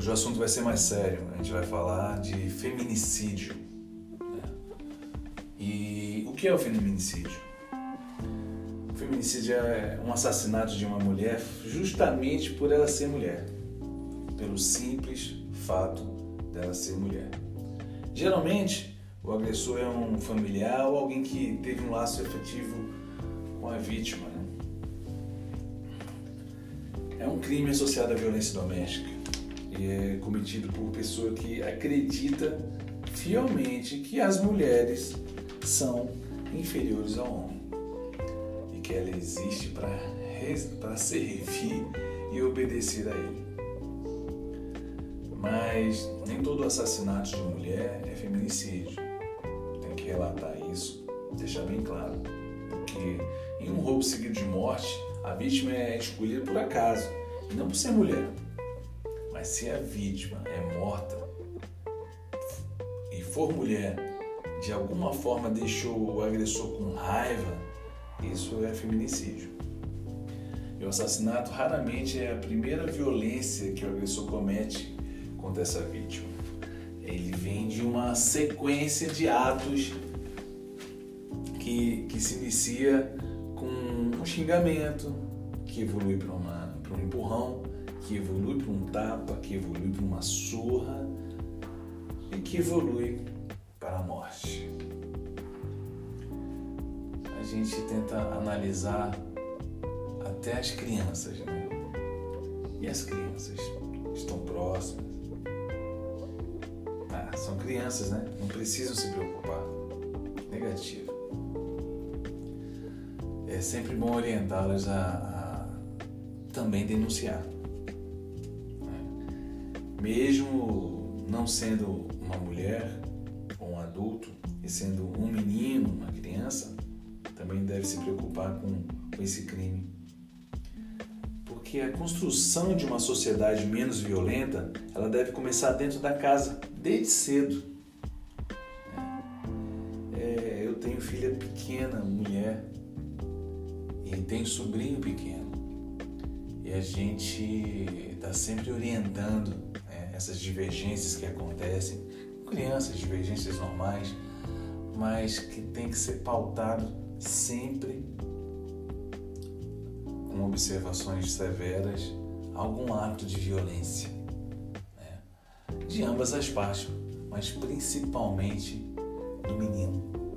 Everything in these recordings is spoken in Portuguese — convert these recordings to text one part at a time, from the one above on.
Hoje o assunto vai ser mais sério. A gente vai falar de feminicídio. E o que é o feminicídio? O feminicídio é um assassinato de uma mulher justamente por ela ser mulher, pelo simples fato dela ser mulher. Geralmente, o agressor é um familiar ou alguém que teve um laço efetivo com a vítima. Né? É um crime associado à violência doméstica é cometido por pessoa que acredita fielmente que as mulheres são inferiores ao homem e que ela existe para servir e obedecer a ele. Mas nem todo assassinato de mulher é feminicídio. Tem que relatar isso, deixar bem claro. Porque em um roubo seguido de morte, a vítima é escolhida por acaso, e não por ser mulher. Mas se a vítima é morta e for mulher, de alguma forma deixou o agressor com raiva, isso é feminicídio. E o assassinato raramente é a primeira violência que o agressor comete contra essa vítima. Ele vem de uma sequência de atos que, que se inicia com um xingamento, que evolui para um empurrão, que evolui para um tapa, que evolui para uma surra e que evolui para a morte. A gente tenta analisar até as crianças, né? E as crianças estão próximas. Ah, são crianças, né? Não precisam se preocupar. Negativo. É sempre bom orientá-las a, a também denunciar mesmo não sendo uma mulher ou um adulto, e sendo um menino, uma criança, também deve se preocupar com, com esse crime. Porque a construção de uma sociedade menos violenta, ela deve começar dentro da casa, desde cedo. É, eu tenho filha pequena, mulher, e tenho sobrinho pequeno. E a gente está sempre orientando essas divergências que acontecem, crianças, divergências normais, mas que tem que ser pautado sempre com observações severas algum ato de violência né? de ambas as partes, mas principalmente do menino.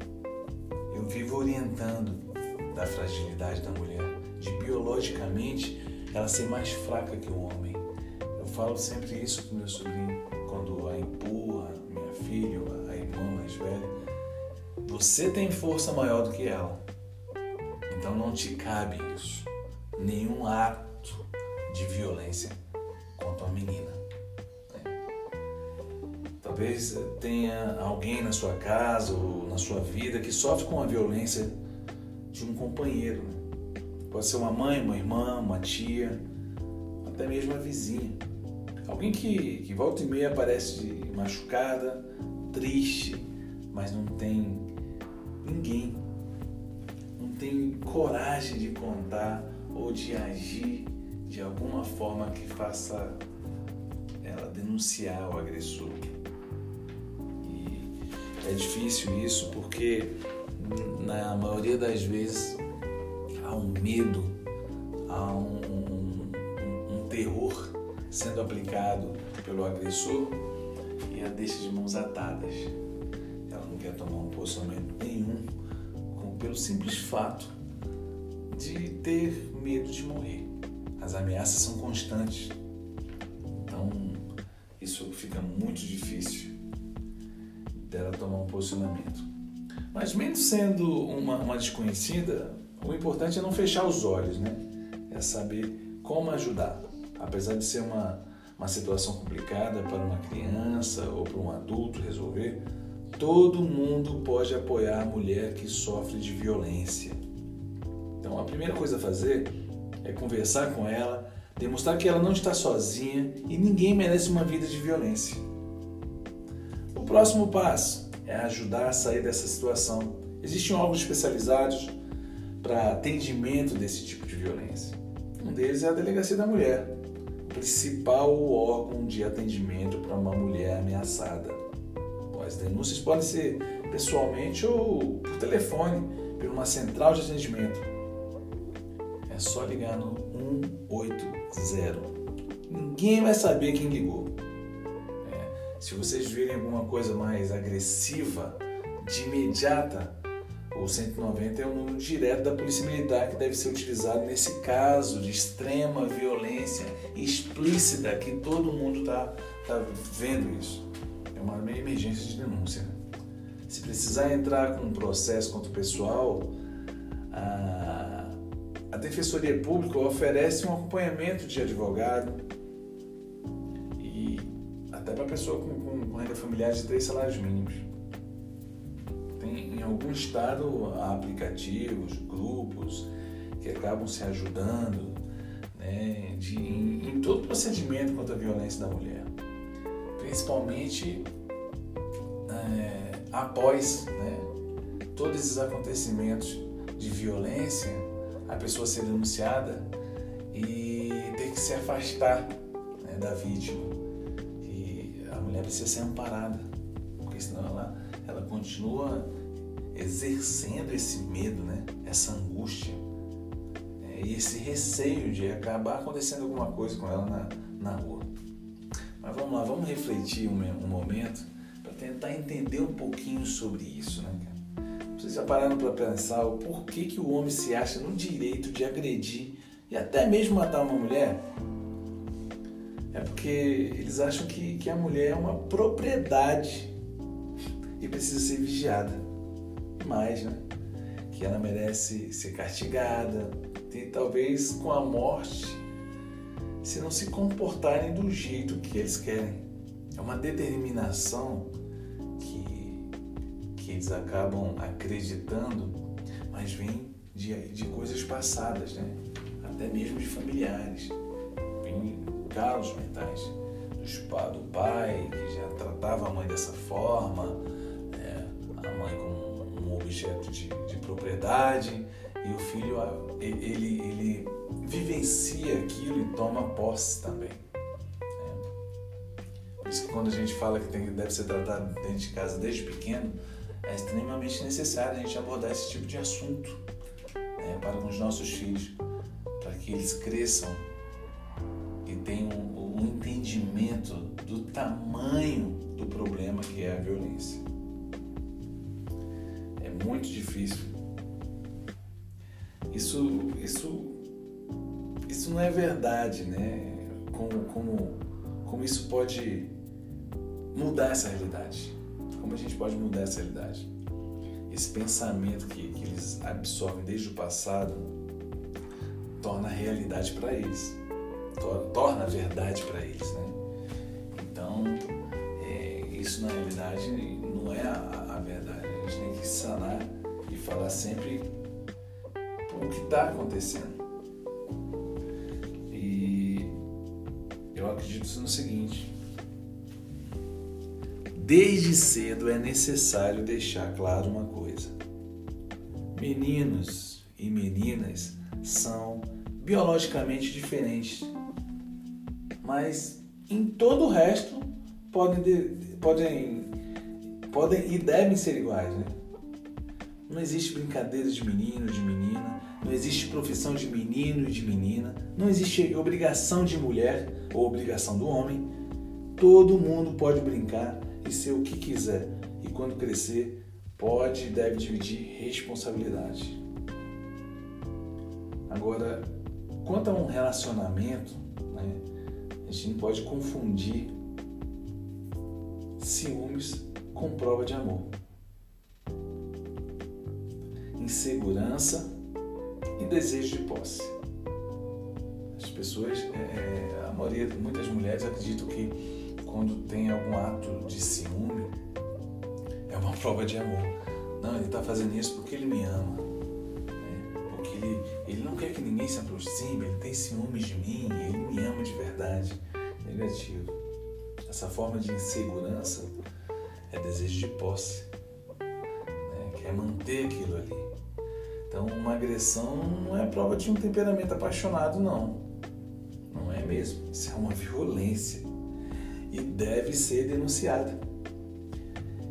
Eu vivo orientando da fragilidade da mulher, de biologicamente ela ser mais fraca que o homem falo sempre isso para meu sobrinho, quando a empurra, minha filha, a irmã mais velha. Você tem força maior do que ela. Então não te cabe isso. Nenhum ato de violência contra uma menina. Né? Talvez tenha alguém na sua casa ou na sua vida que sofre com a violência de um companheiro. Né? Pode ser uma mãe, uma irmã, uma tia, até mesmo a vizinha. Alguém que, que volta e meia aparece machucada, triste, mas não tem ninguém, não tem coragem de contar ou de agir de alguma forma que faça ela denunciar o agressor. E é difícil isso porque na maioria das vezes há um medo, há um, um, um terror sendo aplicado pelo agressor e a deixa de mãos atadas. Ela não quer tomar um posicionamento nenhum pelo simples fato de ter medo de morrer. As ameaças são constantes. Então, isso fica muito difícil dela tomar um posicionamento. Mas mesmo sendo uma, uma desconhecida, o importante é não fechar os olhos, né? É saber como ajudar apesar de ser uma, uma situação complicada para uma criança ou para um adulto resolver, todo mundo pode apoiar a mulher que sofre de violência. Então, a primeira coisa a fazer é conversar com ela, demonstrar que ela não está sozinha e ninguém merece uma vida de violência. O próximo passo é ajudar a sair dessa situação. Existem órgãos especializados para atendimento desse tipo de violência. Um deles é a Delegacia da Mulher principal órgão de atendimento para uma mulher ameaçada. As denúncias podem ser pessoalmente ou por telefone, por uma central de atendimento. É só ligar no 180. Ninguém vai saber quem ligou. É, se vocês virem alguma coisa mais agressiva, de imediata, o 190 é o número direto da Polícia Militar que deve ser utilizado nesse caso de extrema violência explícita que todo mundo está tá vendo isso. É uma emergência de denúncia. Né? Se precisar entrar com um processo contra o pessoal, a, a Defensoria Pública oferece um acompanhamento de advogado e até para pessoa com, com, com renda familiar de três salários mínimos estado há aplicativos, grupos que acabam se ajudando né, de, em, em todo procedimento contra a violência da mulher, principalmente é, após né, todos esses acontecimentos de violência, a pessoa ser denunciada e ter que se afastar né, da vítima. E a mulher precisa ser amparada, porque senão ela ela continua exercendo esse medo, né? essa angústia né? e esse receio de acabar acontecendo alguma coisa com ela na, na rua. Mas vamos lá, vamos refletir um, um momento para tentar entender um pouquinho sobre isso. Né, Vocês já pararam para pensar o porquê que o homem se acha no direito de agredir e até mesmo matar uma mulher? É porque eles acham que, que a mulher é uma propriedade e precisa ser vigiada. Mais, né? Que ela merece ser castigada, e talvez com a morte, se não se comportarem do jeito que eles querem. É uma determinação que, que eles acabam acreditando, mas vem de, de coisas passadas, né? até mesmo de familiares. Vem calos mentais do pai, que já tratava a mãe dessa forma, a mãe como objeto de, de propriedade e o filho ele, ele vivencia aquilo e toma posse também. É. Por isso que quando a gente fala que tem, deve ser tratado dentro de casa desde pequeno, é extremamente necessário a gente abordar esse tipo de assunto né, para os nossos filhos, para que eles cresçam e tenham um entendimento do tamanho do problema que é a violência muito difícil. Isso, isso, isso não é verdade, né? Como, como, como isso pode mudar essa realidade? Como a gente pode mudar essa realidade? Esse pensamento que, que eles absorvem desde o passado torna realidade para eles, torna verdade para eles, né? Então, é, isso na realidade não é a, a gente tem que sanar e falar sempre o que está acontecendo. E eu acredito no seguinte: desde cedo é necessário deixar claro uma coisa. Meninos e meninas são biologicamente diferentes, mas em todo o resto podem, podem podem e devem ser iguais, né? Não existe brincadeira de menino, de menina, não existe profissão de menino e de menina, não existe obrigação de mulher ou obrigação do homem. Todo mundo pode brincar e ser o que quiser, e quando crescer, pode e deve dividir responsabilidade. Agora, quanto a um relacionamento, né, a gente não pode confundir ciúmes com prova de amor. Insegurança e desejo de posse. As pessoas, é, é, a maioria, muitas mulheres acreditam que quando tem algum ato de ciúme é uma prova de amor. Não, ele está fazendo isso porque ele me ama. Né? Porque ele, ele não quer que ninguém se aproxime, ele tem ciúmes de mim, ele me ama de verdade. Negativo. Essa forma de insegurança é desejo de posse, né? quer manter aquilo ali. Então, uma agressão não é prova de um temperamento apaixonado, não. Não é mesmo, isso é uma violência e deve ser denunciada.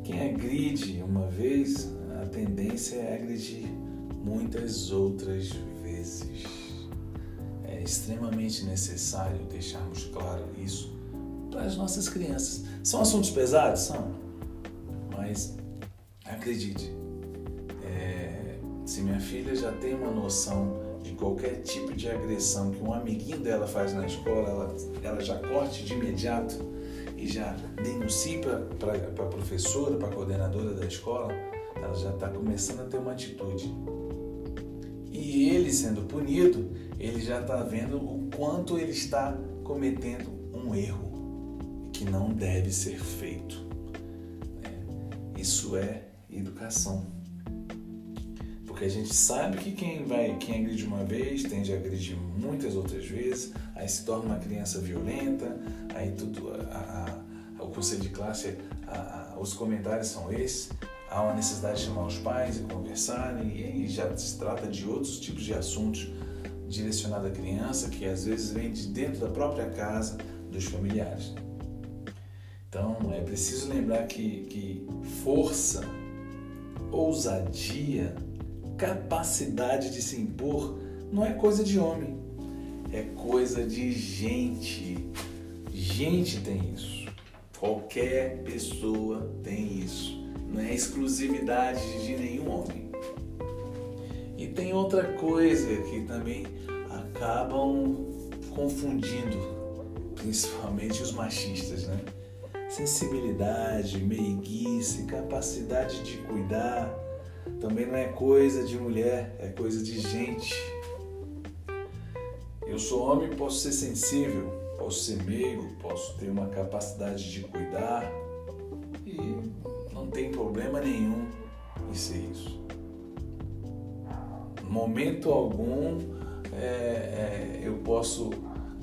Quem agride uma vez, a tendência é agredir muitas outras vezes. É extremamente necessário deixarmos claro isso para as nossas crianças. São assuntos pesados? São. Mas acredite, é, se minha filha já tem uma noção de qualquer tipo de agressão que um amiguinho dela faz na escola, ela, ela já corte de imediato e já denuncie para a professora, para a coordenadora da escola, ela já está começando a ter uma atitude. E ele sendo punido, ele já está vendo o quanto ele está cometendo um erro que não deve ser feito. Isso é educação. Porque a gente sabe que quem vai, quem agride uma vez, tende a agredir muitas outras vezes, aí se torna uma criança violenta, aí tudo, a, a, o conselho de classe, a, os comentários são esses, há uma necessidade de chamar os pais e conversarem, e aí já se trata de outros tipos de assuntos direcionados à criança, que às vezes vem de dentro da própria casa dos familiares. Então é preciso lembrar que, que força, ousadia, capacidade de se impor não é coisa de homem, é coisa de gente. Gente tem isso. Qualquer pessoa tem isso. Não é exclusividade de nenhum homem. E tem outra coisa que também acabam confundindo, principalmente os machistas, né? Sensibilidade, meiguice, capacidade de cuidar, também não é coisa de mulher, é coisa de gente. Eu sou homem, posso ser sensível, posso ser meigo, posso ter uma capacidade de cuidar e não tem problema nenhum em ser isso. Momento algum é, é, eu posso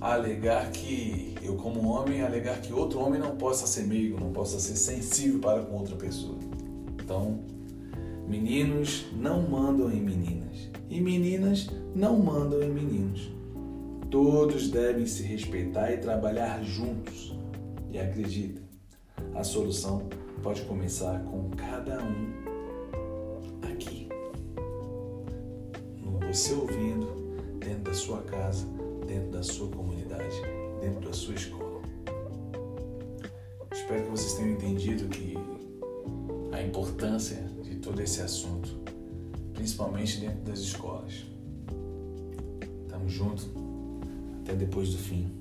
alegar que, eu como homem, alegar que outro homem não possa ser meigo, não possa ser sensível para com outra pessoa. Então, meninos não mandam em meninas e meninas não mandam em meninos. Todos devem se respeitar e trabalhar juntos. E acredita, a solução pode começar com cada um aqui. No você ouvindo, dentro da sua casa, dentro da sua comunidade, dentro da sua escola. Espero que vocês tenham entendido que a importância de todo esse assunto, principalmente dentro das escolas. Tamo junto. Até depois do fim.